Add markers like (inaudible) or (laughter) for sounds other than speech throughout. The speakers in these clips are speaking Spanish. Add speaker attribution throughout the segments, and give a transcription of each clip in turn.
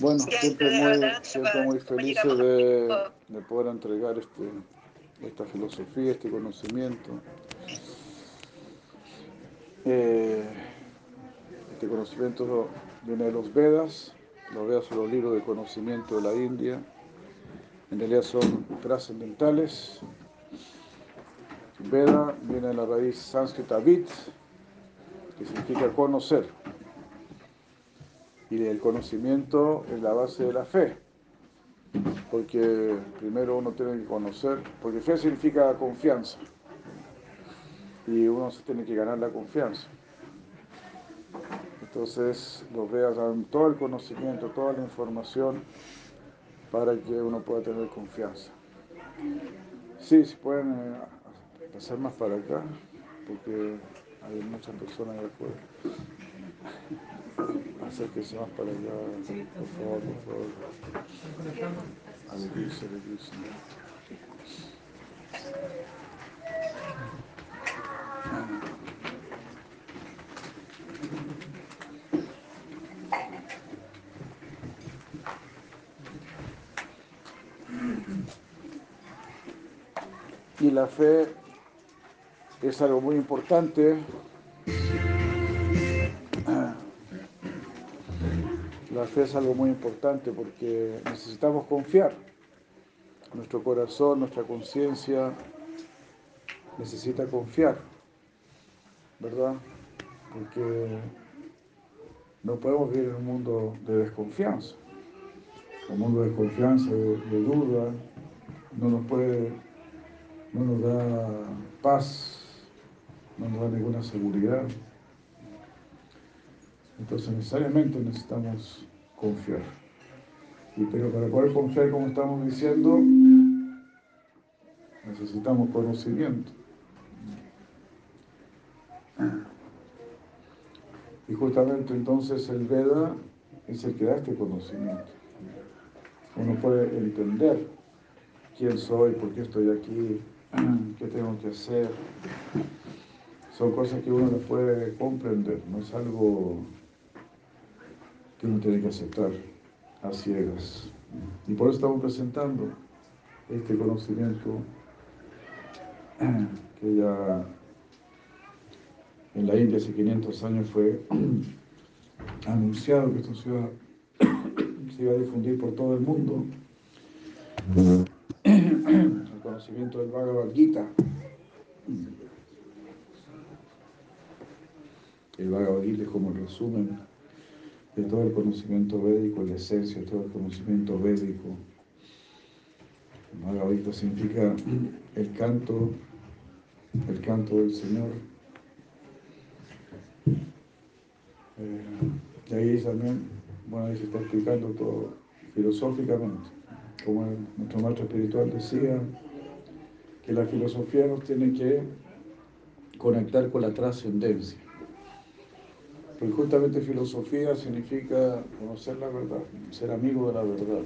Speaker 1: Bueno, siempre muy, siempre muy felices de, de, poder entregar este, esta filosofía, este conocimiento. Eh, este conocimiento viene de los Vedas, los Vedas son los libros de conocimiento de la India, en realidad son trascendentales. Veda viene de la raíz sánscrita vid, que significa conocer y el conocimiento es la base de la fe. Porque primero uno tiene que conocer, porque fe significa confianza. Y uno se tiene que ganar la confianza. Entonces los veas dan todo el conocimiento, toda la información para que uno pueda tener confianza. Sí, si pueden eh, pasar más para acá, porque hay muchas personas de afuera acérquese más para allá, por favor, por favor. Hare Krishna. Y la fe es algo muy importante La fe es algo muy importante porque necesitamos confiar. Nuestro corazón, nuestra conciencia necesita confiar, ¿verdad? Porque no podemos vivir en un mundo de desconfianza. Un mundo de desconfianza, de, de duda, no nos puede, no nos da paz, no nos da ninguna seguridad. Entonces necesariamente necesitamos confiar. Y pero para poder confiar, como estamos diciendo, necesitamos conocimiento. Y justamente entonces el Veda es el que da este conocimiento. Uno puede entender quién soy, por qué estoy aquí, (clears throat) qué tengo que hacer. Son cosas que uno no puede comprender, no es algo que uno tiene que aceptar a ciegas. Y por eso estamos presentando este conocimiento (clears throat) que ya en la India hace 500 años fue (clears throat) anunciado que esto se iba, (clears throat) se iba a difundir por todo el mundo. El conocimiento del Bhagavad Gita. El Bhagavad es como el resumen de todo el conocimiento védico, la esencia de todo el conocimiento védico. Bhagavad significa el canto, el canto del Señor. Eh, y ahí también, bueno, ahí se está explicando todo filosóficamente, como nuestro maestro espiritual decía, que la filosofía nos tiene que conectar con la trascendencia. Porque justamente filosofía significa conocer la verdad, ser amigo de la verdad.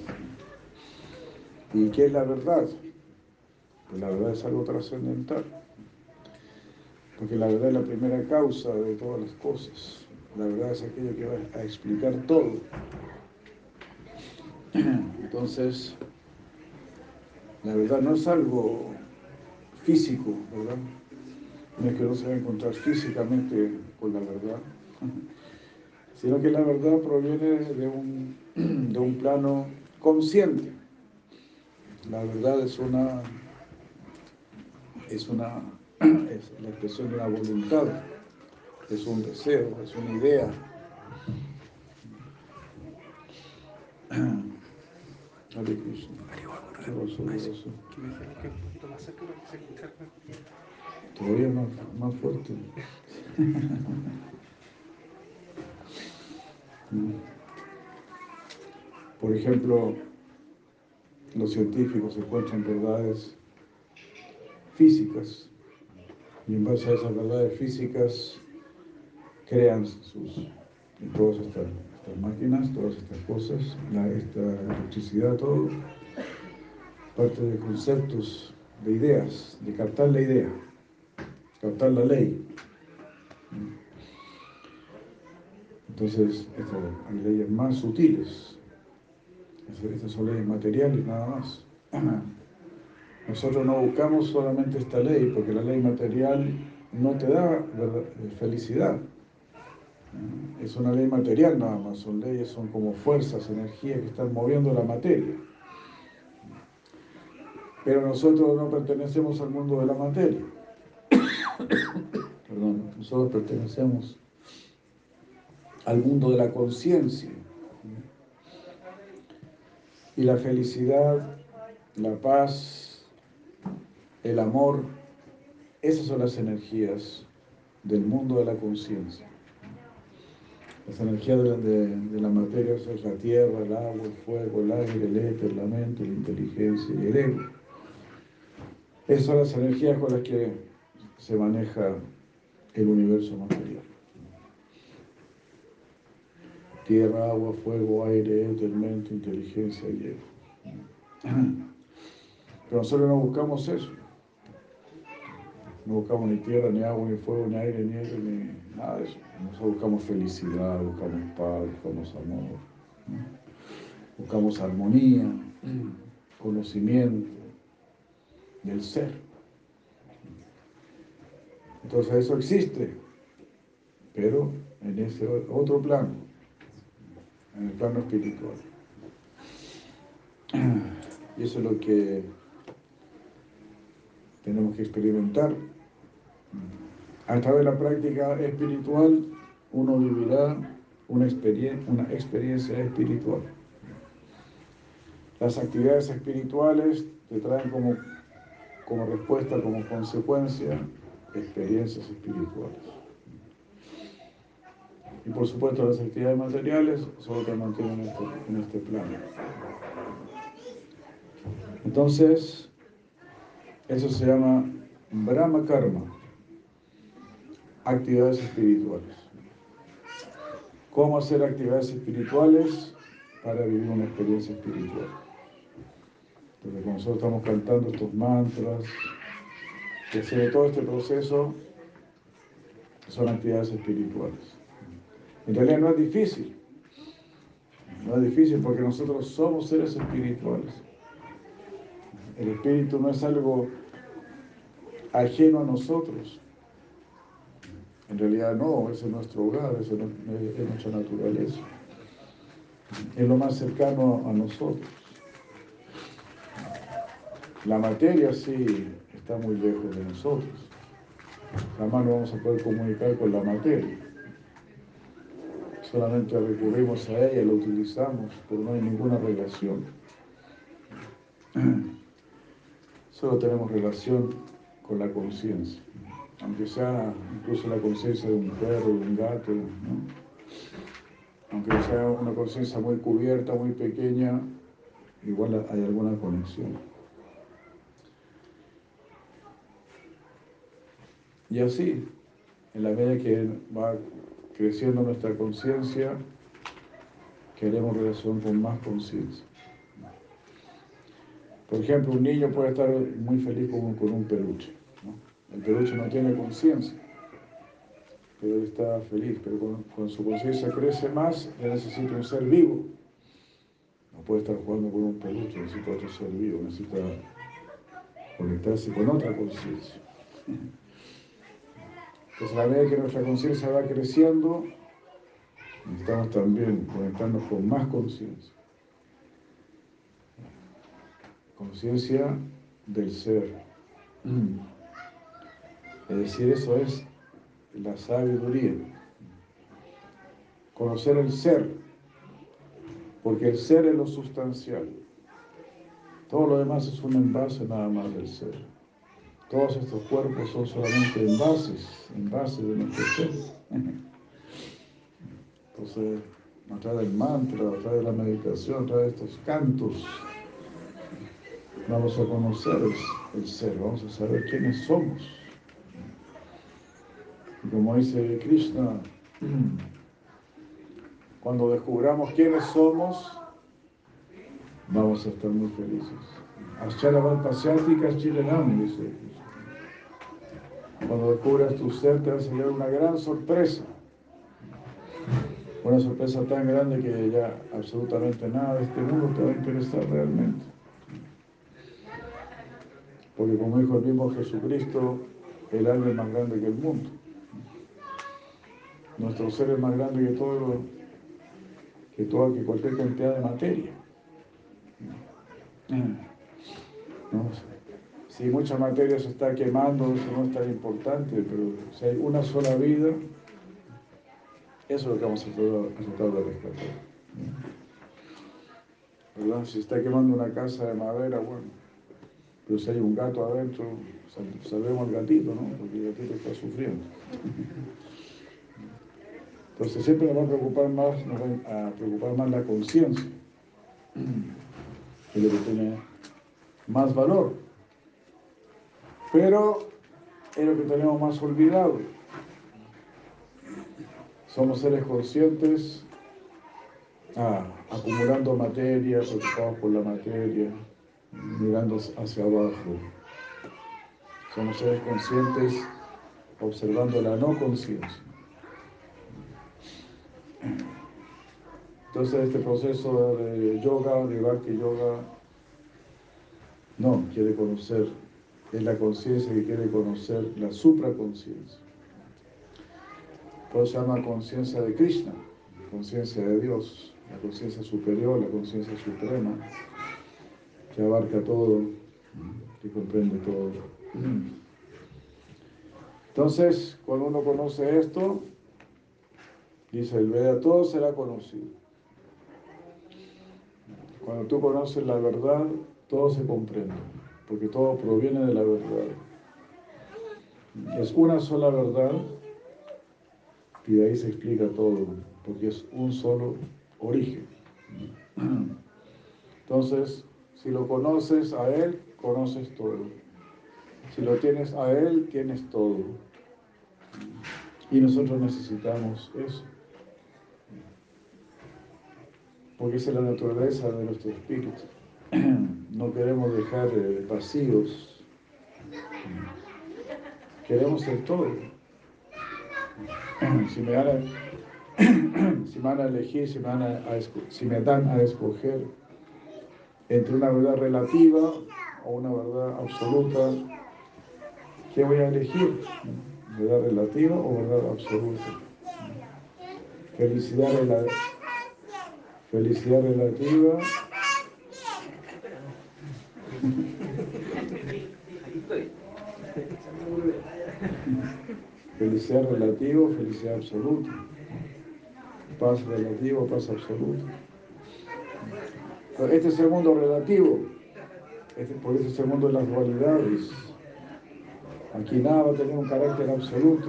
Speaker 1: ¿Y qué es la verdad? Pues la verdad es algo trascendental. Porque la verdad es la primera causa de todas las cosas. La verdad es aquello que va a explicar todo. Entonces, la verdad no es algo físico, ¿verdad? No es que no se va a encontrar físicamente con la verdad, (laughs) sino que la verdad proviene de un, (clears throat) de un plano consciente. La verdad es una, es una, (clears throat) es la expresión de una voluntad, es un deseo, es una idea. (clears throat) Hare Krishna. Todavía más, más fuerte. (laughs) Por ejemplo, los científicos encuentran verdades físicas y en base a esas verdades físicas crean sus, todas estas, máquinas, todas estas cosas, esta electricidad, todo, parte de conceptos de ideas, de captar la idea, captar la ley. Entonces, estas hay leyes más sutiles. Estas son leyes materiales nada más. (clears throat) Nosotros no buscamos solamente esta ley, porque la ley material no te da felicidad. Es una ley material nada más, son leyes, son como fuerzas, energías que están moviendo la materia. Pero nosotros no pertenecemos al mundo de la materia. (coughs) Perdón, nosotros pertenecemos al mundo de la conciencia. Y la felicidad, la paz, el amor, esas son las energías del mundo de la conciencia. Las energías de, la materia son la tierra, el agua, el fuego, el aire, el éter, la mente, la inteligencia y el ego. Esas son las energías con las que se maneja el universo material. Tierra, agua, fuego, aire, éter, mente, inteligencia y ego. (clears throat) Pero nosotros no buscamos eso. No buscamos ni tierra, ni agua, ni fuego, ni aire, ni éter, ni nada de eso. Nosotros buscamos felicidad, buscamos paz, buscamos amor, buscamos armonía, conocimiento del ser. Entonces eso existe, pero en ese otro plano, en el plano espiritual. (clears throat) Y eso es lo que tenemos que experimentar. A través de la práctica espiritual uno vivirá una, una experiencia espiritual. Las actividades espirituales te traen como como respuesta, como consecuencia, experiencias espirituales. Y por supuesto las actividades materiales solo te mantienen en este, en este plano. Entonces, eso se llama Brahma Karma, actividades espirituales. ¿Cómo hacer actividades espirituales para vivir una experiencia espiritual? Porque cuando nosotros estamos cantando estos mantras, que de todo este proceso son actividades espirituales. En realidad no es difícil, no es difícil porque nosotros somos seres espirituales. El espíritu no es algo ajeno a nosotros. En realidad no, ese es nuestro hogar, esa es nuestra naturaleza. Es lo más cercano a nosotros. La materia sí está muy lejos de nosotros. Jamás no vamos a poder comunicar con la materia. Solamente recurrimos a ella, la utilizamos, pero no hay ninguna relación. (clears throat) Solo tenemos relación con la conciencia, aunque sea incluso la conciencia de un perro, de un gato, aunque sea una conciencia muy cubierta, muy pequeña, igual hay alguna conexión. Y así, en la medida que va creciendo nuestra conciencia, queremos relación con más conciencia. Por ejemplo, un niño puede estar muy feliz con, un peluche. El peluche no tiene conciencia, pero está feliz. Pero cuando, su conciencia crece más, él necesita un ser vivo. No puede estar jugando con un peluche, necesita otro ser vivo, necesita conectarse con otra conciencia. Entonces, a medida que nuestra conciencia va creciendo, necesitamos también conectarnos con más conciencia. Conciencia del ser. Es decir, eso es la sabiduría. Conocer el ser, porque el ser es lo sustancial. Todo lo demás es un envase nada más del ser. Todos estos cuerpos son solamente envases, envases de nuestro ser. Entonces, a través del mantra, a través de la meditación, a través de estos cantos, vamos a conocer el, ser, vamos a saber quiénes somos. Y como dice Krishna, (clears throat) cuando descubramos quiénes somos, vamos a estar muy felices. Ascharavat Pasyáticas Chilenam, dice. Cuando descubras tu ser te vas a llevar una gran sorpresa. Una sorpresa tan grande que ya absolutamente nada de este mundo te va a interesar realmente. Porque como dijo el mismo Jesucristo, el alma es más grande que el mundo. Nuestro ser es más grande que todo, que toda, que cualquier cantidad de materia. Si mucha materia se está quemando, eso no es tan importante, pero si hay una sola vida, eso es lo que vamos a tratar de rescatar. ¿Verdad? Si está quemando una casa de madera, bueno, pero si hay un gato adentro, salvemos al gatito, ¿no? Porque el gatito está sufriendo. Entonces siempre nos va a preocupar más, nos va a preocupar más la conciencia, que es lo que tiene más valor. Pero es lo que tenemos más olvidado. Somos seres conscientes, ah, acumulando materia, preocupados por la materia, mirando hacia abajo. Somos seres conscientes observando la no conciencia. Entonces este proceso de yoga, de bhakti yoga, no, quiere conocer, es la conciencia que quiere conocer la supraconciencia. Eso se llama conciencia de Krishna, conciencia de Dios, la conciencia superior, la conciencia suprema, que abarca todo, que comprende todo. Entonces, cuando uno conoce esto, dice el Veda, todo será conocido. Cuando tú conoces la verdad, todo se comprende, porque todo proviene de la verdad. Es una sola verdad y de ahí se explica todo, porque es un solo origen. Entonces, si lo conoces a Él, conoces todo. Si lo tienes a Él, tienes todo. Y nosotros necesitamos eso. Porque esa es la naturaleza de nuestro espíritu. (clears throat) No queremos dejar eh, vacíos. Queremos ser todo. (clears throat) Si me, van (clears throat) si me van a elegir, si me, a, si me dan a escoger entre una verdad relativa o una verdad absoluta, ¿qué voy a elegir? ¿Verdad relativa o verdad absoluta? Felicidad, relativa. felicidad relativa. (laughs) Felicidad relativa, felicidad absoluta. Paz relativo, paz absoluta. Este es el mundo relativo, este, por eso es el mundo de las dualidades. Aquí nada va a tener un carácter absoluto.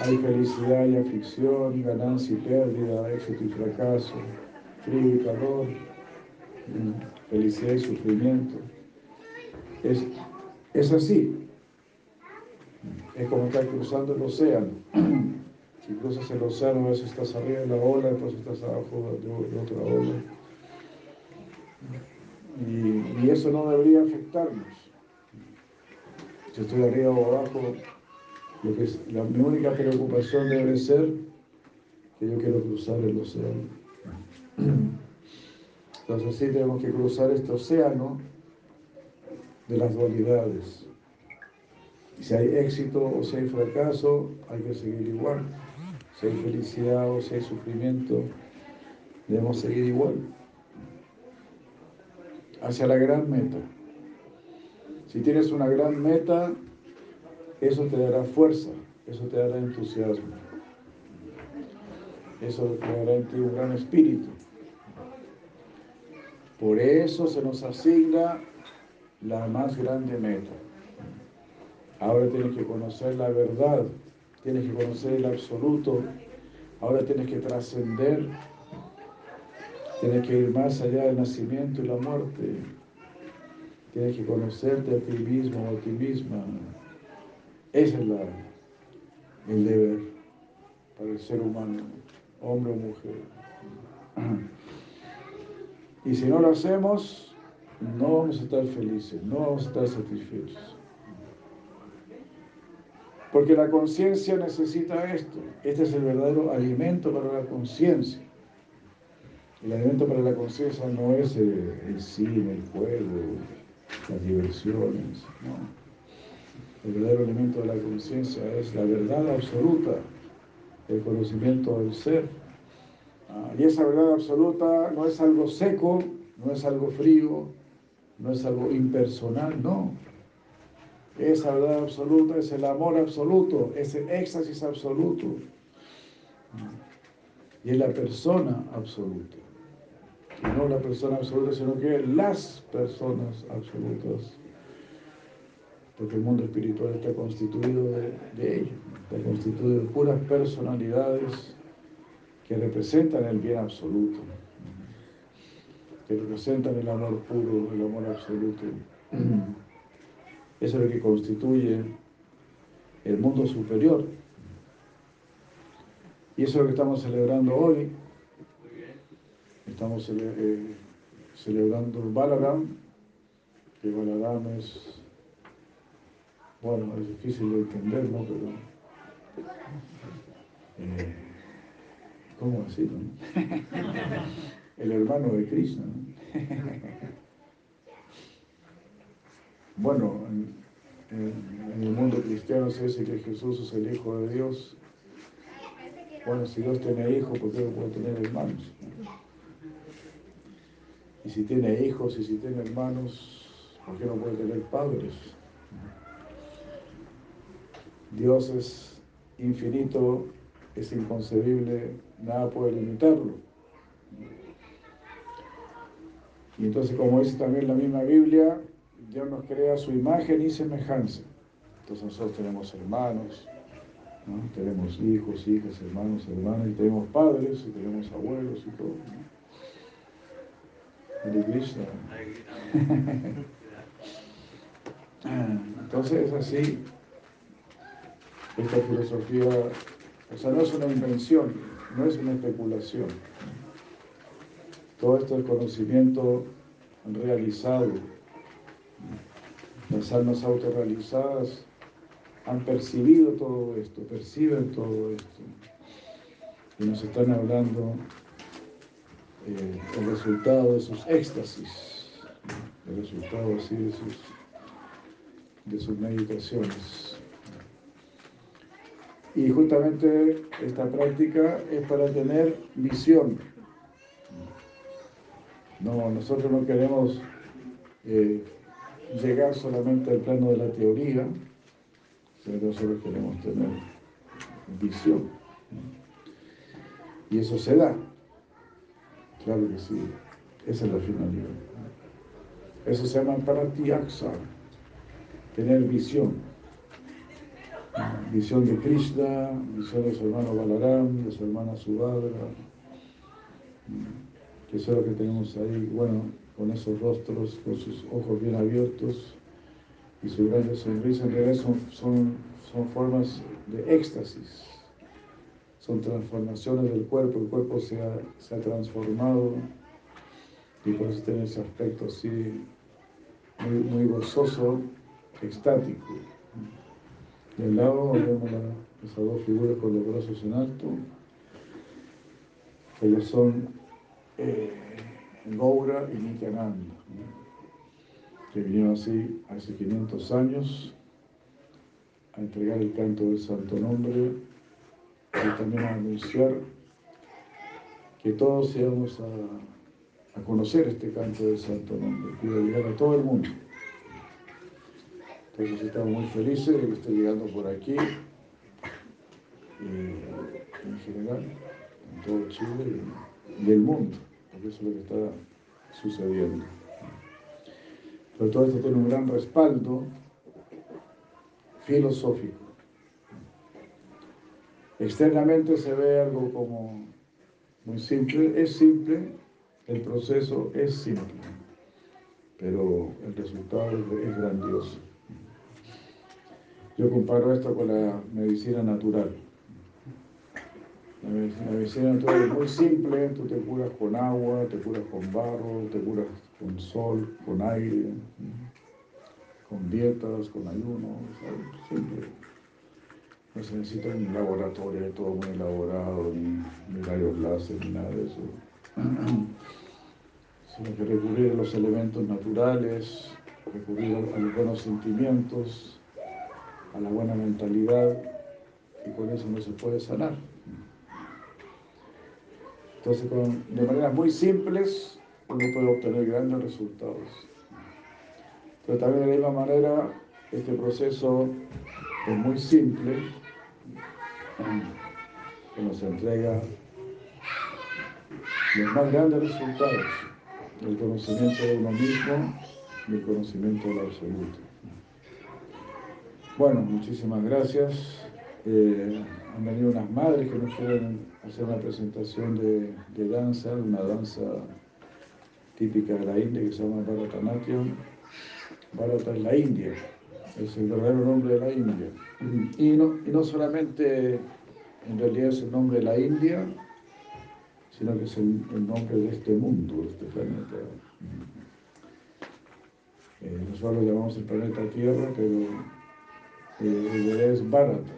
Speaker 1: Hay felicidad y aflicción, ganancia y pérdida, éxito y fracaso, frío y calor, felicidad y sufrimiento. Es, es así. Es como estar cruzando el océano. Si cruzas el océano, a veces estás arriba de la ola, después estás abajo de, otra ola. Y, eso no debería afectarnos. Si estoy arriba o abajo, lo que la, mi única preocupación debe ser que yo quiero cruzar el océano. Entonces sí tenemos que cruzar este océano de las dualidades. Si hay éxito o si hay fracaso, hay que seguir igual si hay felicidad o si hay sufrimiento, debemos seguir igual, hacia la gran meta. Si tienes una gran meta, eso te dará fuerza, eso te dará entusiasmo, eso te dará en ti un gran espíritu. Por eso se nos asigna la más grande meta. Ahora tienes que conocer la verdad tienes que conocer el absoluto, ahora tienes que trascender, tienes que ir más allá del nacimiento y la muerte, tienes que conocerte a ti mismo o a ti misma. Ese es la, el deber para el ser humano, hombre o mujer. Y si no lo hacemos, no vamos a estar felices, no vamos a estar satisfechos. Porque la conciencia necesita esto. Este es el verdadero alimento para la conciencia. El alimento para la conciencia no es el, cine, el juego, las diversiones. No. El verdadero alimento de la conciencia es la verdad absoluta, el conocimiento del ser. Ah, y esa verdad absoluta no es algo seco, no es algo frío, no es algo impersonal, no. Esa verdad absoluta es el amor absoluto, es el éxtasis absoluto. Y es la persona absoluta. Y no la persona absoluta, sino que las personas absolutas. Porque el mundo espiritual está constituido de, de ello, está constituido de puras personalidades que representan el bien absoluto, que representan el amor puro, el amor absoluto. Eso es lo que constituye el mundo superior. Y eso es lo que estamos celebrando hoy. Estamos eh, celebrando Balaram, que Balaram es, bueno, es difícil de entender, ¿no? Pero, eh, ¿cómo así? El hermano de ¿no? Bueno, en, el mundo cristiano se dice que Jesús es el Hijo de Dios. Bueno, si Dios tiene hijos, ¿por qué no puede tener hermanos? Y si tiene hijos y si tiene hermanos, ¿por qué no puede tener padres? Dios es infinito, es inconcebible, nada puede limitarlo. Y entonces, como dice también la misma Biblia, Dios nos crea su imagen y semejanza. Entonces nosotros tenemos hermanos, tenemos hijos, hijas, hermanos, hermanas, y tenemos padres, y tenemos abuelos y todo. ¿no? Krishna. (laughs) Entonces es así. Esta filosofía, o sea, no es una invención, no es una especulación. Todo esto es conocimiento realizado las almas autorrealizadas han percibido todo esto, perciben todo esto. Y nos están hablando eh, el resultado de sus éxtasis, el resultado así de sus, de sus meditaciones. Y justamente esta práctica es para tener visión. No, nosotros no queremos eh, llegar solamente al plano de la teoría, sino que nosotros queremos tener visión. Y eso se da. Claro que sí. Esa es la finalidad. Eso se llama pratiyaksa, tener visión. Visión de Krishna, visión de su hermano Balaram, de su hermana Subhadra, que es lo que tenemos ahí. Bueno, con esos rostros, con sus ojos bien abiertos y su grande sonrisa, en realidad son, son, formas de éxtasis, son transformaciones del cuerpo, el cuerpo se ha, se ha transformado y por eso tiene ese aspecto así muy, muy gozoso, extático. Del lado vemos esas dos figuras con los brazos en alto, ellos son eh, y Nityananda, que vinieron así hace 500 años a entregar el canto del Santo Nombre y también a anunciar que todos íbamos a, a conocer este canto del Santo Nombre, que iba a llegar a todo el mundo. Entonces estamos muy felices de que esté llegando por aquí, eh, en general, en todo Chile y el mundo eso es lo que está sucediendo. Pero todo esto tiene un gran respaldo filosófico. Externamente se ve algo como muy simple, es simple, el proceso es simple, pero el resultado es grandioso. Yo comparo esto con la medicina natural. La medicina natural es muy simple, tú te curas con agua, te curas con barro, te curas con sol, con aire, con dietas, con ayuno, siempre. No se necesita un laboratorio todo muy elaborado, ni, rayos láser, ni nada de eso. (clears throat) Sino que recurrir a los elementos naturales, recurrir a los buenos sentimientos, a la buena mentalidad, y con eso no se puede sanar. Entonces, de maneras muy simples, uno puede obtener grandes resultados. Pero también de la misma manera, este proceso es muy simple, que nos entrega los más grandes resultados, el conocimiento de uno mismo y el conocimiento del absoluto. Bueno, muchísimas gracias. Eh, han venido unas madres que nos quieren hacer una presentación de, de danza, una danza típica de la India que se llama Bharatanatyam. Bharata es la India, es el verdadero nombre de la India. Y no, y no solamente en realidad es el nombre de la India, sino que es el, nombre de este mundo, de este planeta. Eh, nosotros lo llamamos el planeta Tierra, pero es Bharata.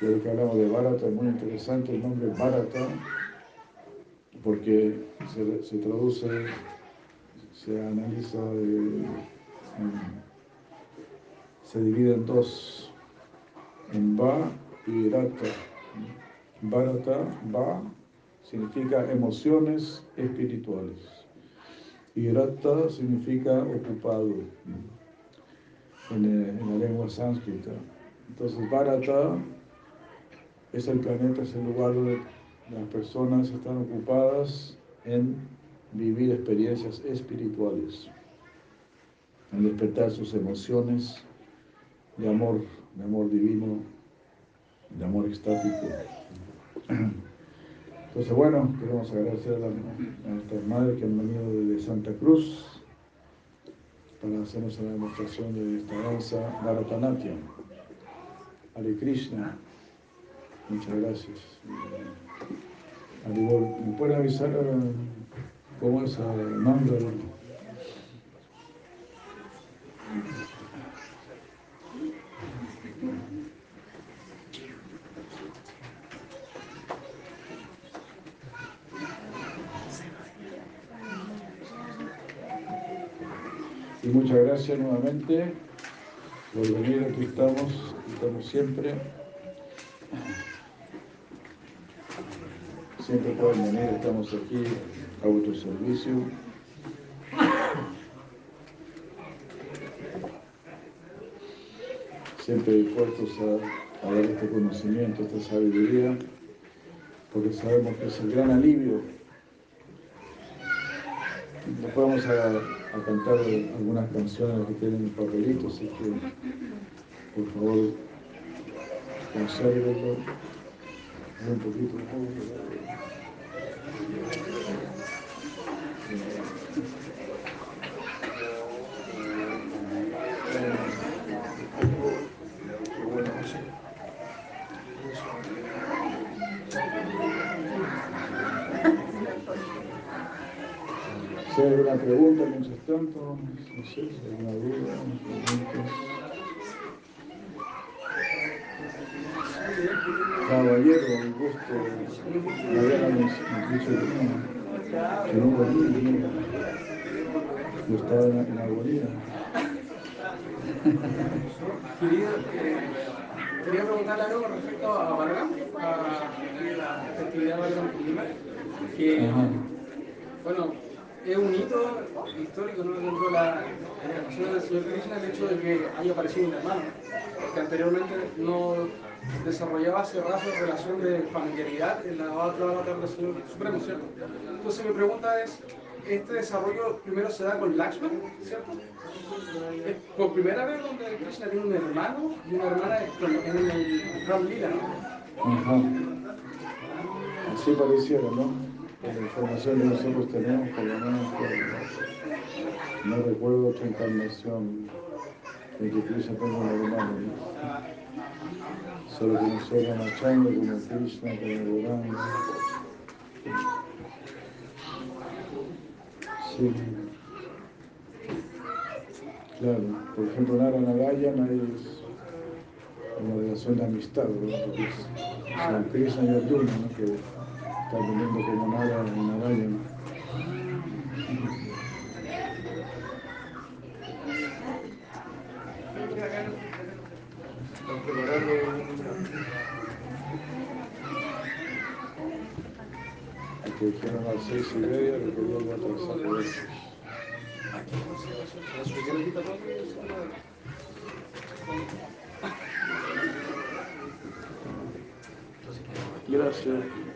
Speaker 1: Y ahora que hablamos de Bharata, es muy interesante el nombre Bharata, porque se, traduce, se analiza, eh, se divide en dos, en Va y Rata. Bharata, Va, significa emociones espirituales. Y Rata significa ocupado en, la lengua sánscrita. Entonces, Bharata es el planeta, es el lugar donde las personas están ocupadas en vivir experiencias espirituales, en despertar sus emociones de amor, de amor divino, de amor estático. Entonces, bueno, queremos agradecer a, nuestras madres que han venido desde Santa Cruz para hacernos una demostración de esta danza Bharatanatyam. Hare Krishna. Muchas gracias. ¿me puede avisar eh, cómo es Amanda? Y muchas gracias nuevamente por venir, aquí estamos, estamos siempre. Siempre pueden venir, estamos aquí a vuestro servicio. Siempre dispuestos a, dar este conocimiento, esta sabiduría, porque sabemos que es el gran alivio. Después vamos a, cantar algunas canciones que tienen el papelito, así que por favor, consérvenlo un poquito. Si hay alguna pregunta mientras tanto, no sé si hay alguna duda, Caballero, un gusto. Nos, nos dicho que no venía, no estaba en, agonía.
Speaker 2: Quería, eh, quería preguntarle algo con respecto a Amargam, a la festividad de Amargam que, bueno, es un hito histórico ¿no? dentro de la encarnación del Señor Krishna el hecho de que haya aparecido un hermano, que anteriormente no desarrollaba rasgo de relación de familiaridad en la otra avatar del Señor Supremo, ¿cierto? Entonces mi pregunta es, este desarrollo primero se da con Lakshman, ¿cierto? Por primera vez donde Krishna tiene un hermano y una hermana en el Ram Lila, ¿no?
Speaker 1: Ajá. Así pareciera, ¿no? La información que nosotros tenemos, por lo menos no recuerdo otra encarnación de que Krishna tenga un hermano. Solo que nosotros marchando como Krishna, como Goranga. Sí. Claro, por ejemplo, Nara Narayan es una relación de amistad, ¿no? que es San Krishna y Arjuna, ¿no? que está teniendo como Nara Narayan. que dijeron a las seis y media. Gracias.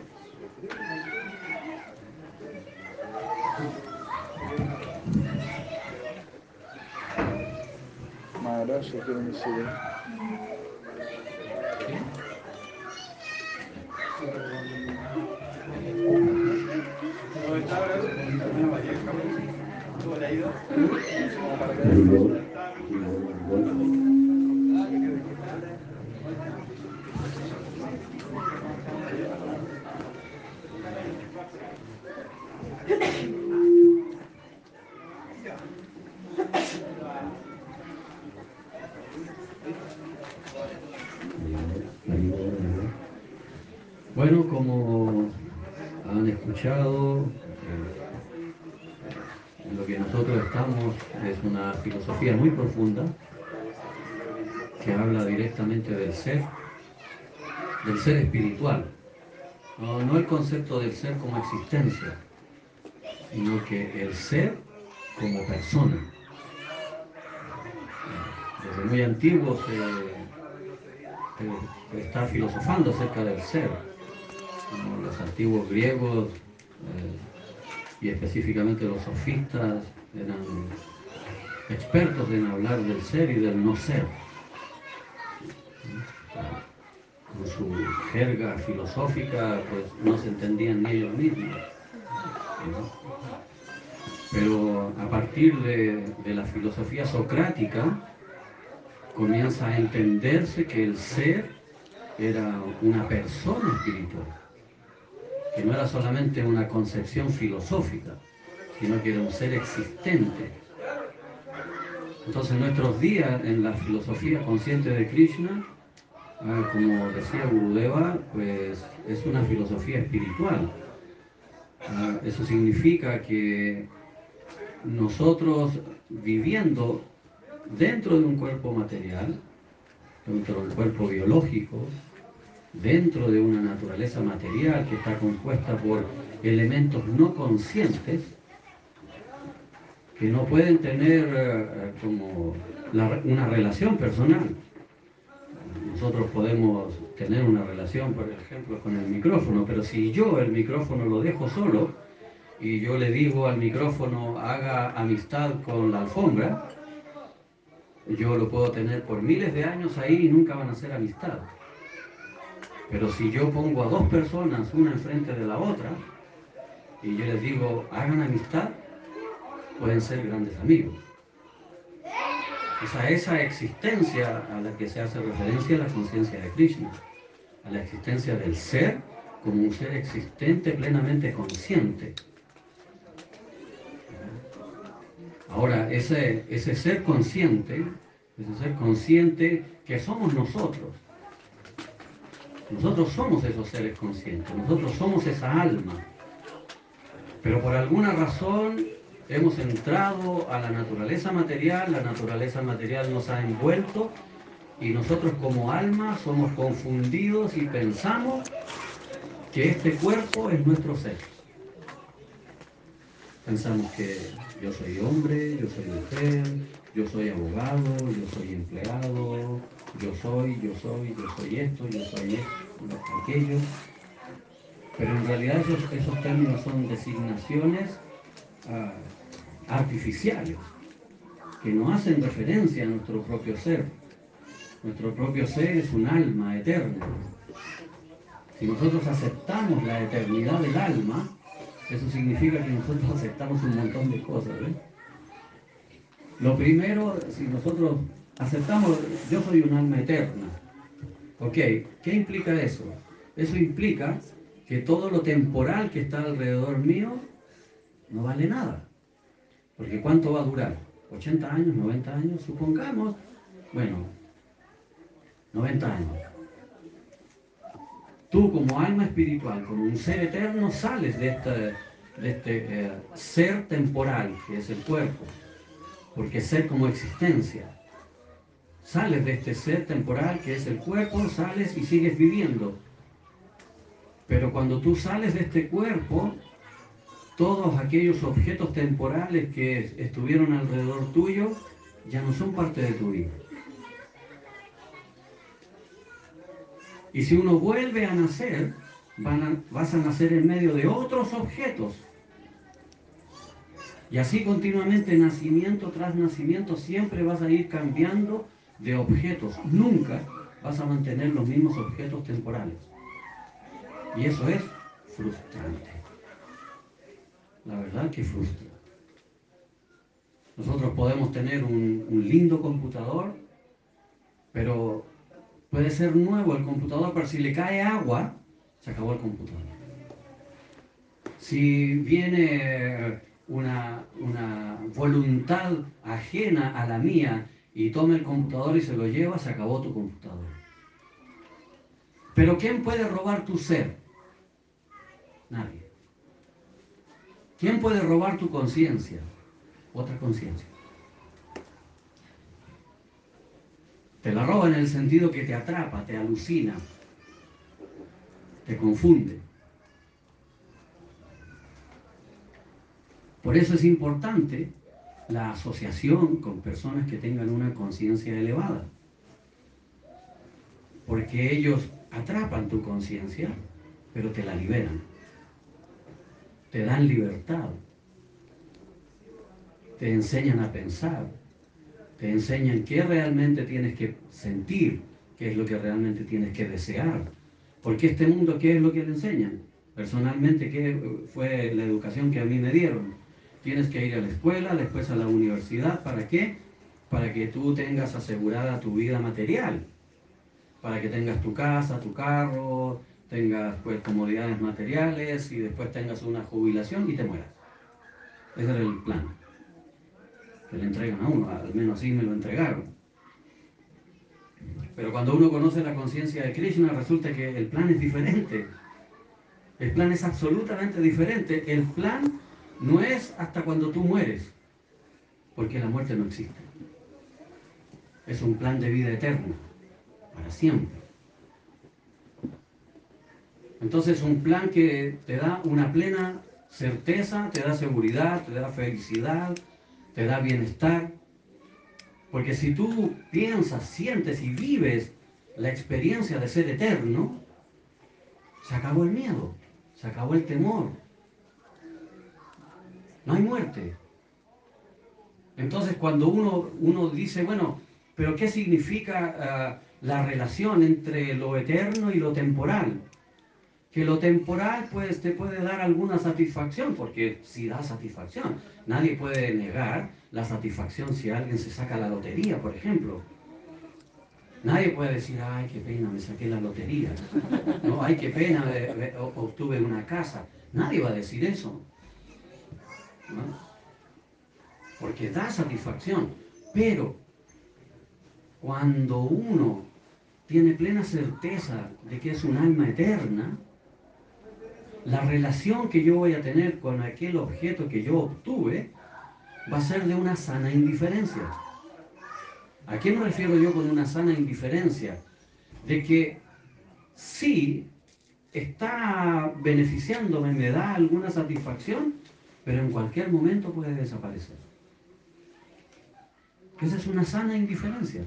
Speaker 1: Maharaj, quieren decir.
Speaker 3: Bueno, como han escuchado, lo que nosotros estamos es una filosofía muy profunda que habla directamente del ser, del ser espiritual. No, el concepto del ser como existencia, sino que el ser como persona. Desde muy antiguo se, está filosofando acerca del ser. los antiguos griegos eh, y específicamente los sofistas eran expertos en hablar del ser y del no ser. Con su jerga filosófica, pues no se entendían ni ellos mismos. Pero a partir de, de la filosofía socrática, comienza a entenderse que el ser era una persona espiritual que no era solamente una concepción filosófica, sino que era un ser existente. Entonces en nuestros días, en la filosofía consciente de Krishna, como decía Gurudeva, pues es una filosofía espiritual. Eso significa que nosotros viviendo dentro de un cuerpo material, dentro del cuerpo biológico, dentro de una naturaleza material que está compuesta por elementos no conscientes, que no pueden tener eh, como una relación personal. Nosotros podemos tener una relación, por ejemplo, con el micrófono, pero si yo el micrófono lo dejo solo y yo le digo al micrófono haga amistad con la alfombra, yo lo puedo tener por miles de años ahí y nunca van a ser amistad. Pero si yo pongo a dos personas una enfrente de la otra y yo les digo, hagan amistad, pueden ser grandes amigos. O sea, esa existencia a la que se hace referencia la conciencia de Krishna, a la existencia del ser como un ser existente plenamente consciente. Ahora, ese, ese ser consciente, ese ser consciente que somos nosotros, nosotros somos esos seres conscientes, nosotros somos esa alma. Pero por alguna razón hemos entrado a la naturaleza material, la naturaleza material nos ha envuelto y nosotros como alma somos confundidos y pensamos que este cuerpo es nuestro ser. Pensamos que yo soy hombre, yo soy mujer, yo soy abogado, yo soy empleado, yo soy, yo soy, yo soy esto, yo soy esto, aquello. Pero en realidad esos, términos son designaciones ah, artificiales, que no hacen referencia a nuestro propio ser. Nuestro propio ser es un alma eterna. Si nosotros aceptamos la eternidad del alma, eso significa que nosotros (laughs) aceptamos un montón de cosas. Lo primero, si nosotros aceptamos, yo soy un alma eterna. Ok, ¿qué implica eso? Eso implica que todo lo temporal que está alrededor mío no vale nada. Porque ¿cuánto va a durar? ¿80 años? ¿90 años? Supongamos, bueno, 90 años. Tú como alma espiritual, como un ser eterno, sales de este, de este eh, ser temporal que es el cuerpo, porque ser como existencia. Sales de este ser temporal que es el cuerpo, sales y sigues viviendo. Pero cuando tú sales de este cuerpo, todos aquellos objetos temporales que estuvieron alrededor tuyo ya no son parte de tu vida. Y si uno vuelve a nacer, vas a nacer en medio de otros objetos. Y así continuamente, nacimiento tras nacimiento, siempre vas a ir cambiando de objetos. Nunca vas a mantener los mismos objetos temporales. Y eso es frustrante. La verdad que frustra. Nosotros podemos tener un, lindo computador, pero puede ser nuevo el computador, pero si le cae agua, se acabó el computador. Si viene una, una voluntad ajena a la mía y toma el computador y se lo lleva, se acabó tu computador. Pero ¿quién puede robar tu ser? Nadie. ¿Quién puede robar tu conciencia? Otra conciencia. Te la roba en el sentido que te atrapa, te alucina, te confunde. Por eso es importante la asociación con personas que tengan una conciencia elevada. Porque ellos atrapan tu conciencia, pero te la liberan. Te dan libertad. Te enseñan a pensar. Te enseñan qué realmente tienes que sentir, qué es lo que realmente tienes que desear. Porque este mundo, ¿qué es lo que le enseñan? Personalmente, ¿qué fue la educación que a mí me dieron? Tienes que ir a la escuela, después a la universidad. ¿Para qué? Para que tú tengas asegurada tu vida material. Para que tengas tu casa, tu carro, tengas pues comodidades materiales y después tengas una jubilación y te mueras. Ese era el plan. Que le entregan a uno, al menos así me lo entregaron. Pero cuando uno conoce la conciencia de Krishna, resulta que el plan es diferente. El plan es absolutamente diferente. El plan no es hasta cuando tú mueres, porque la muerte no existe. Es un plan de vida eterna, para siempre. Entonces un plan que te da una plena certeza, te da seguridad, te da felicidad, te da bienestar. Porque si tú piensas, sientes y vives la experiencia de ser eterno, se acabó el miedo, se acabó el temor, no hay muerte. Entonces cuando uno, uno dice, bueno, pero ¿qué significa ah, la relación entre lo eterno y lo temporal? Que lo temporal pues te puede dar alguna satisfacción, porque si da satisfacción. Nadie puede negar la satisfacción si alguien se saca la lotería, por ejemplo. Nadie puede decir, ay, qué pena, me saqué la lotería. No, ay, qué pena, obtuve una casa. Nadie va a decir eso. Porque da satisfacción. Pero cuando uno tiene plena certeza de que es un alma eterna, la relación que yo voy a tener con aquel objeto que yo obtuve va a ser de una sana indiferencia. ¿A qué me refiero yo con una sana indiferencia? De que sí está beneficiándome, me da alguna satisfacción, pero en cualquier momento puede desaparecer. Esa es una sana indiferencia.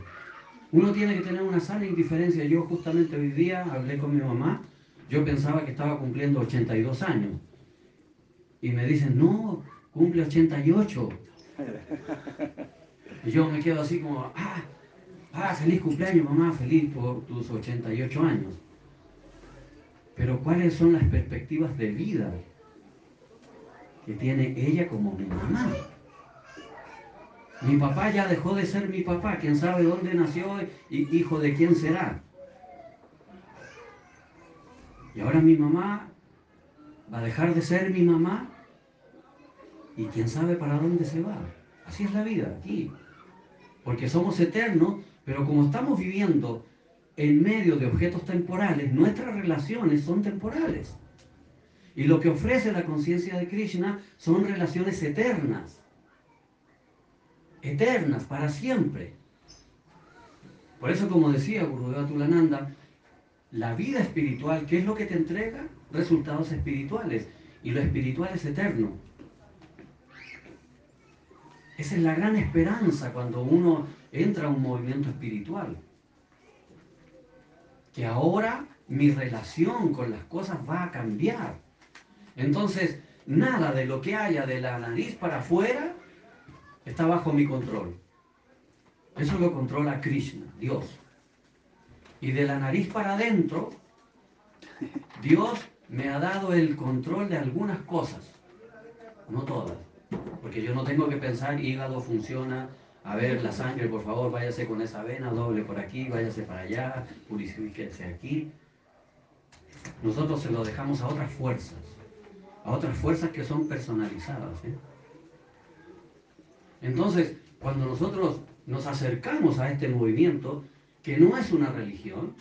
Speaker 3: Uno tiene que tener una sana indiferencia. Yo justamente hoy día hablé con mi mamá, yo pensaba que estaba cumpliendo 82 años. Y me dicen, no, cumple 88. Y yo me quedo así como, ah, ah, feliz cumpleaños mamá, feliz por tus 88 años. Pero ¿cuáles son las perspectivas de vida que tiene ella como mi mamá. Mi papá ya dejó de ser mi papá, quién sabe dónde nació y hijo de quién será. Y ahora mi mamá va a dejar de ser mi mamá. y quién sabe para dónde se va. Así es la vida aquí. Porque somos eternos, pero como estamos viviendo en medio de objetos temporales, nuestras relaciones son temporales. Y lo que ofrece la conciencia de Krishna son relaciones eternas. Eternas, para siempre. Por eso, como decía Gurudeva Tulananda, la vida espiritual, ¿qué es lo que te entrega? Resultados espirituales. Y lo espiritual es eterno. Esa es la gran esperanza cuando uno entra a un movimiento espiritual. Que ahora mi relación con las cosas va a cambiar. Entonces, nada de lo que haya de la nariz para afuera está bajo mi control. Eso lo controla Krishna, Dios. Y de la nariz para adentro, Dios me ha dado el control de algunas cosas, no todas. Porque yo no tengo que pensar, hígado funciona, a ver, la sangre, por favor, váyase con esa vena, doble por aquí, váyase para allá, purifíquese aquí. Nosotros se lo dejamos a otras fuerzas, a otras fuerzas que son personalizadas. ¿eh? Entonces, cuando nosotros nos acercamos a este movimiento, que no es una religión,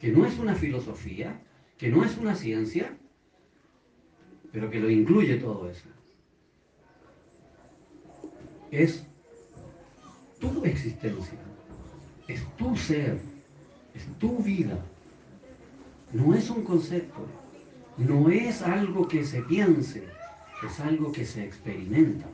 Speaker 3: que no es una filosofía, que no es una ciencia, pero que lo incluye todo eso. Es tu existencia, es tu ser, es tu vida. No es un concepto, no es algo que se piense, es algo que se experimenta.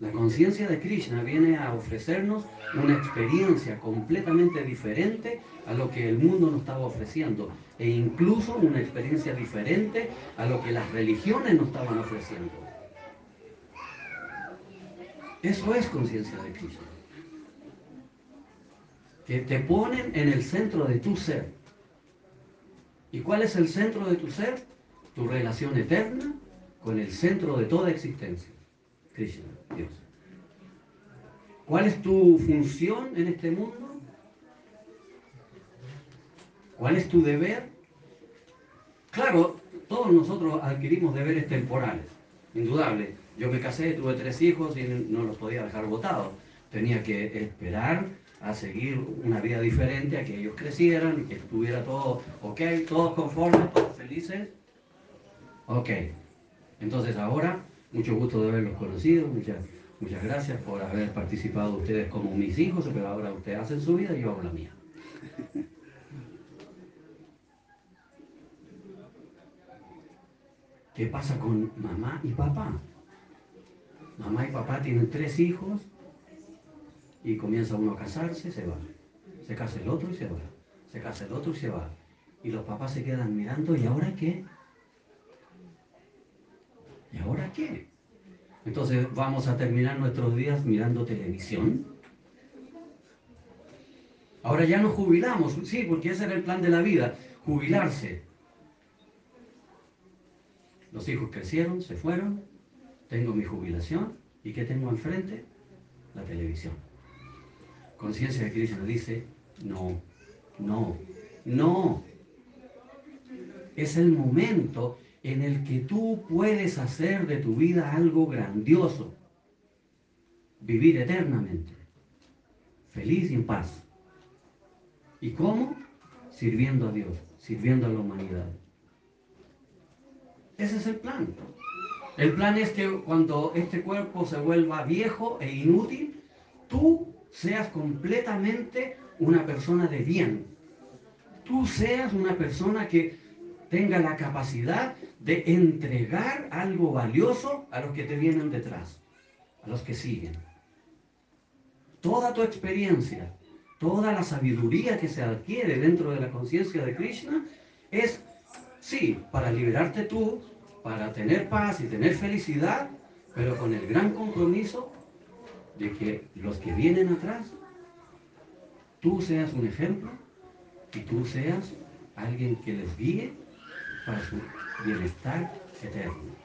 Speaker 3: La conciencia de Krishna viene a ofrecernos una experiencia completamente diferente a lo que el mundo nos estaba ofreciendo e incluso una experiencia diferente a lo que las religiones nos estaban ofreciendo. Eso es conciencia de Krishna. Que te ponen en el centro de tu ser. ¿Y cuál es el centro de tu ser? Tu relación eterna con el centro de toda existencia. Krishna, Dios. ¿Cuál es tu función en este mundo? ¿Cuál es tu deber? Claro, todos nosotros adquirimos deberes temporales, indudable. Yo me casé, tuve tres hijos y no los podía dejar votados. Tenía que esperar a seguir una vida diferente, a que ellos crecieran, que estuviera todo ok, todos conformes, todos felices. Ok. Entonces ahora mucho gusto de haberlos conocido, muchas, muchas gracias por haber participado ustedes como mis hijos, pero ahora ustedes hacen su vida y yo hago la mía. ¿Qué pasa con mamá y papá? Mamá y papá tienen tres hijos y comienza uno a casarse, se va. Se casa el otro y se va. Se casa el otro y se va. Y los papás se quedan mirando, ¿y ahora qué? ¿Y ahora qué? Entonces vamos a terminar nuestros días mirando televisión. Ahora ya nos jubilamos, sí, porque ese era el plan de la vida, jubilarse. Los hijos crecieron, se fueron, tengo mi jubilación y ¿qué tengo enfrente? La televisión. Conciencia de Cristo dice, no, no, no. Es el momento en el que tú puedes hacer de tu vida algo grandioso, vivir eternamente, feliz y en paz. ¿Y cómo? Sirviendo a Dios, sirviendo a la humanidad. Ese es el plan. El plan es que cuando este cuerpo se vuelva viejo e inútil, tú seas completamente una persona de bien. Tú seas una persona que tenga la capacidad de entregar algo valioso a los que te vienen detrás, a los que siguen. Toda tu experiencia, toda la sabiduría que se adquiere dentro de la conciencia de Krishna es, sí, para liberarte tú, para tener paz y tener felicidad, pero con el gran compromiso de que los que vienen atrás, tú seas un ejemplo y tú seas alguien que les guíe para su bienestar eterno.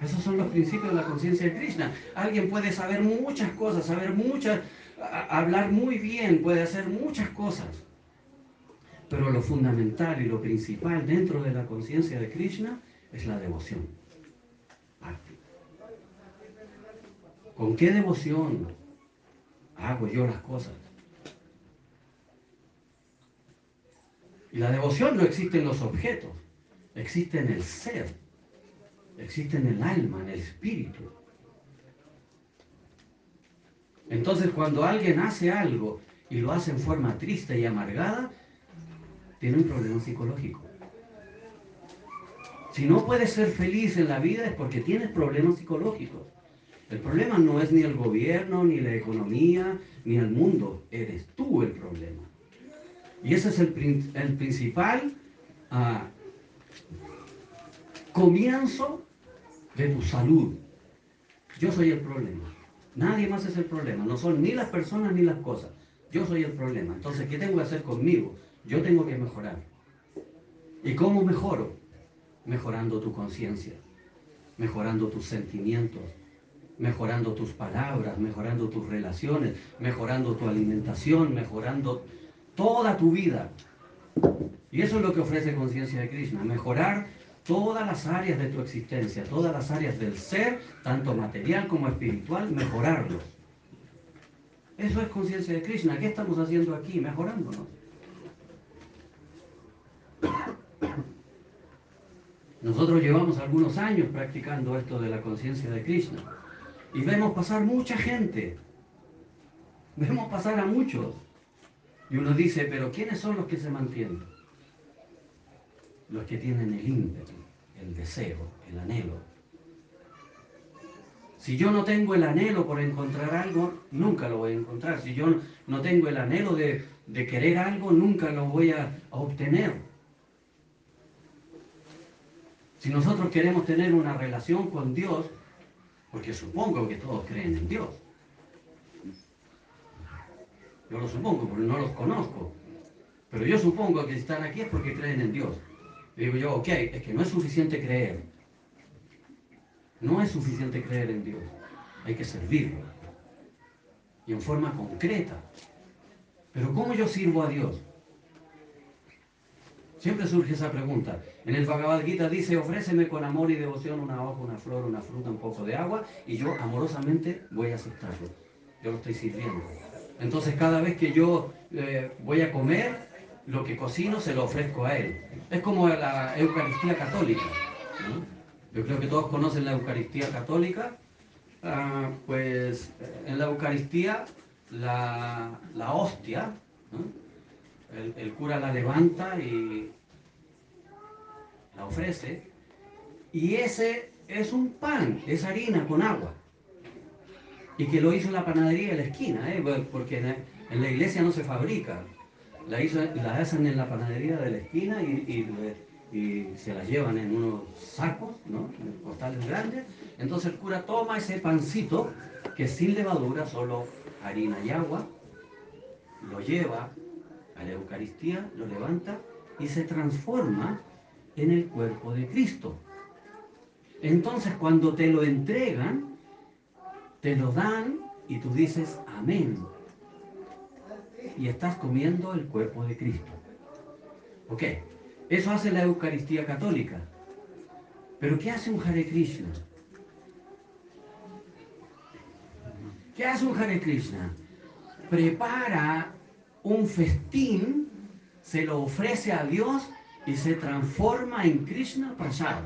Speaker 3: Esos son los principios de la conciencia de Krishna. Alguien puede saber muchas cosas, saber muchas, hablar muy bien, puede hacer muchas cosas. Pero lo fundamental y lo principal dentro de la conciencia de Krishna es la devoción. ¿Con qué devoción hago yo las cosas? Y la devoción no existe en los objetos, existe en el ser, existe en el alma, en el espíritu. Entonces cuando alguien hace algo y lo hace en forma triste y amargada, tiene un problema psicológico. Si no puedes ser feliz en la vida es porque tienes problemas psicológicos. El problema no es ni el gobierno, ni la economía, ni el mundo. Eres tú el problema. Y ese es el, principal ah, comienzo de tu salud. Yo soy el problema. Nadie más es el problema. No son ni las personas ni las cosas. Yo soy el problema. Entonces, ¿qué tengo que hacer conmigo? Yo tengo que mejorar. ¿Y cómo mejoro? Mejorando tu conciencia, mejorando tus sentimientos, mejorando tus palabras, mejorando tus relaciones, mejorando tu alimentación, mejorando toda tu vida. Y eso es lo que ofrece conciencia de Krishna, mejorar todas las áreas de tu existencia, todas las áreas del ser, tanto material como espiritual, mejorarlos. Eso es conciencia de Krishna. ¿Qué estamos haciendo aquí? Mejorándonos. Nosotros llevamos algunos años practicando esto de la conciencia de Krishna y vemos pasar mucha gente. Vemos pasar a muchos. Y uno dice, pero ¿quiénes son los que se mantienen? Los que tienen el ímpetu, el deseo, el anhelo. Si yo no tengo el anhelo por encontrar algo, nunca lo voy a encontrar. Si yo no tengo el anhelo de, querer algo, nunca lo voy a, a obtener. Si nosotros queremos tener una relación con Dios, porque supongo que todos creen en Dios, yo lo supongo porque no los conozco. Pero yo supongo que están aquí es porque creen en Dios. Digo yo, ok, es que no es suficiente creer. No es suficiente creer en Dios. Hay que servirlo. Y en forma concreta. Pero ¿cómo yo sirvo a Dios? Siempre surge esa pregunta. En el Bhagavad Gita dice, ofréceme con amor y devoción una hoja, una flor, una fruta, un poco de agua, y yo amorosamente voy a aceptarlo. Yo lo estoy sirviendo. Entonces cada vez que yo eh, voy a comer, lo que cocino se lo ofrezco a Él. Es como la Eucaristía católica. Yo creo que todos conocen la Eucaristía católica. Ah, pues eh, en la Eucaristía la, hostia, el, el cura la levanta y la ofrece. Y ese es un pan, es harina con agua y que lo hizo en la panadería de la esquina, ¿eh? porque en la iglesia no se fabrica. La, hizo, la hacen en la panadería de la esquina y, se la llevan en unos sacos, ¿no? en costales grandes. Entonces el cura toma ese pancito, que sin levadura, solo harina y agua, lo lleva a la Eucaristía, lo levanta y se transforma en el cuerpo de Cristo. Entonces cuando te lo entregan, te lo dan y tú dices amén. Y estás comiendo el cuerpo de Cristo. ¿Ok? Eso hace la Eucaristía católica. Pero ¿qué hace un Hare Krishna? ¿Qué hace un Hare Krishna? Prepara un festín, se lo ofrece a Dios y se transforma en Krishna Prasad.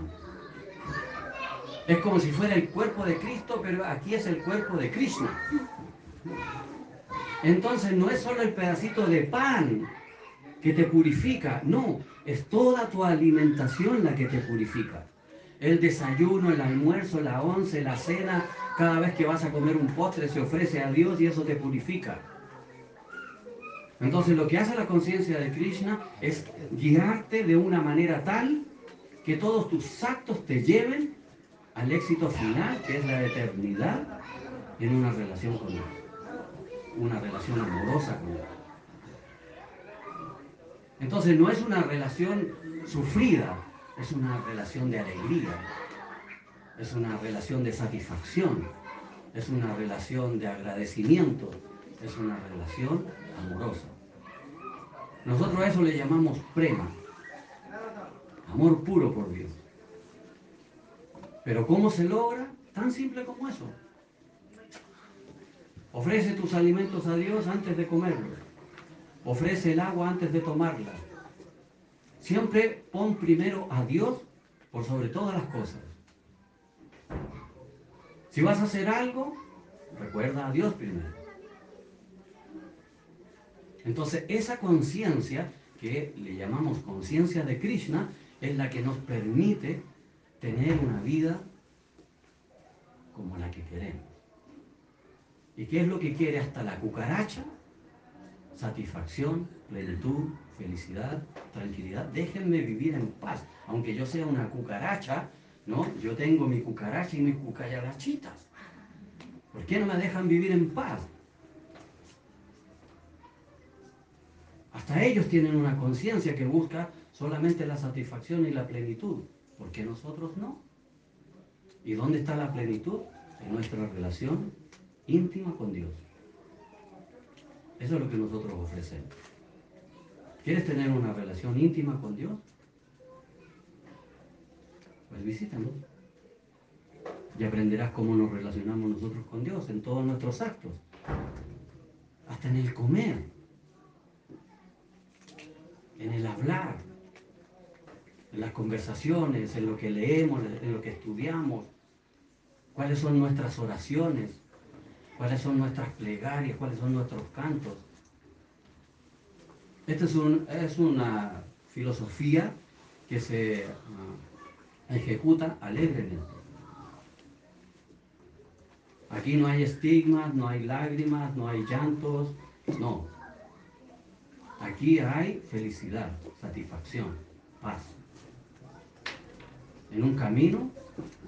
Speaker 3: Es como si fuera el cuerpo de Cristo, pero aquí es el cuerpo de Krishna. Entonces no es solo el pedacito de pan que te purifica, no, es toda tu alimentación la que te purifica. El desayuno, el almuerzo, la once, la cena, cada vez que vas a comer un postre se ofrece a Dios y eso te purifica. Entonces lo que hace la conciencia de Krishna es guiarte de una manera tal que todos tus actos te lleven al éxito final, que es la eternidad en una relación con Él, una relación amorosa con Él. Entonces no es una relación sufrida, es una relación de alegría, es una relación de satisfacción, es una relación de agradecimiento, es una relación amorosa. Nosotros a eso le llamamos prema, amor puro por Dios. Pero ¿cómo se logra? Tan simple como eso. Ofrece tus alimentos a Dios antes de comerlos. Ofrece el agua antes de tomarla. Siempre pon primero a Dios por sobre todas las cosas. Si vas a hacer algo, recuerda a Dios primero. Entonces, esa conciencia que le llamamos conciencia de Krishna es la que nos permite tener una vida como la que queremos. ¿Y qué es lo que quiere hasta la cucaracha? Satisfacción, plenitud, felicidad, tranquilidad. Déjenme vivir en paz. Aunque yo sea una cucaracha, ¿no? Yo tengo mi cucaracha y mis cucarachitas. ¿Por qué no me dejan vivir en paz? Hasta ellos tienen una conciencia que busca solamente la satisfacción y la plenitud. ¿Por qué nosotros no? ¿Y dónde está la plenitud? En nuestra relación íntima con Dios. Eso es lo que nosotros ofrecemos. ¿Quieres tener una relación íntima con Dios? Pues visítanos. Y aprenderás cómo nos relacionamos nosotros con Dios en todos nuestros actos. Hasta en el comer. En el hablar. En las conversaciones, en lo que leemos, en lo que estudiamos. Cuáles son nuestras oraciones. Cuáles son nuestras plegarias. Cuáles son nuestros cantos. Esta es, una filosofía que se ah, ejecuta alegremente. Aquí no hay estigmas, no hay lágrimas, no hay llantos, no. Aquí hay felicidad, satisfacción, paz. En un camino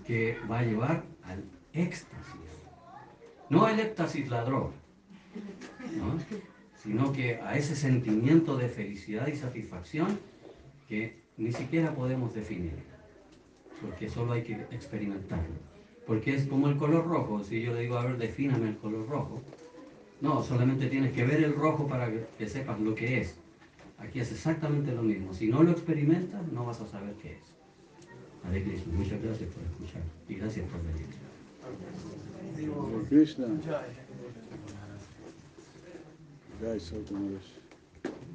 Speaker 3: que va a llevar al éxtasis. No el éxtasis ladrón, sino que a ese sentimiento de felicidad y satisfacción que ni siquiera podemos definir, porque solo hay que experimentarlo. Porque es como el color rojo, si yo le digo, a ver, defíname el color rojo. No, solamente tienes que ver el rojo para que, sepas lo que es. Aquí es exactamente lo mismo. Si no lo experimentas, no vas a saber qué es. Hare Krishna, muchas gracias por escuchar y gracias por venir.
Speaker 1: Krishna.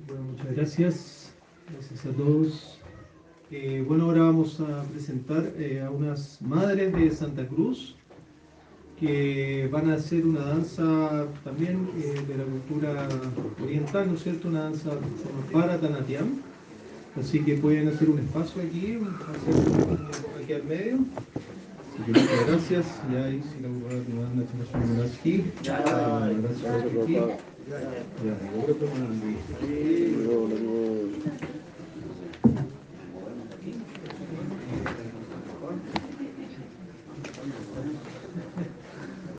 Speaker 4: Bueno, muchas gracias. Gracias a todos. Eh, bueno, ahora vamos a presentar eh, a unas madres de Santa Cruz que van a hacer una danza también eh, de la cultura oriental, ¿no es cierto? Una danza para Tanatiam. Así que pueden hacer un espacio aquí, aquí al medio. Así que muchas gracias. Ya ahí si la a tomar aquí. Gracias. Ya,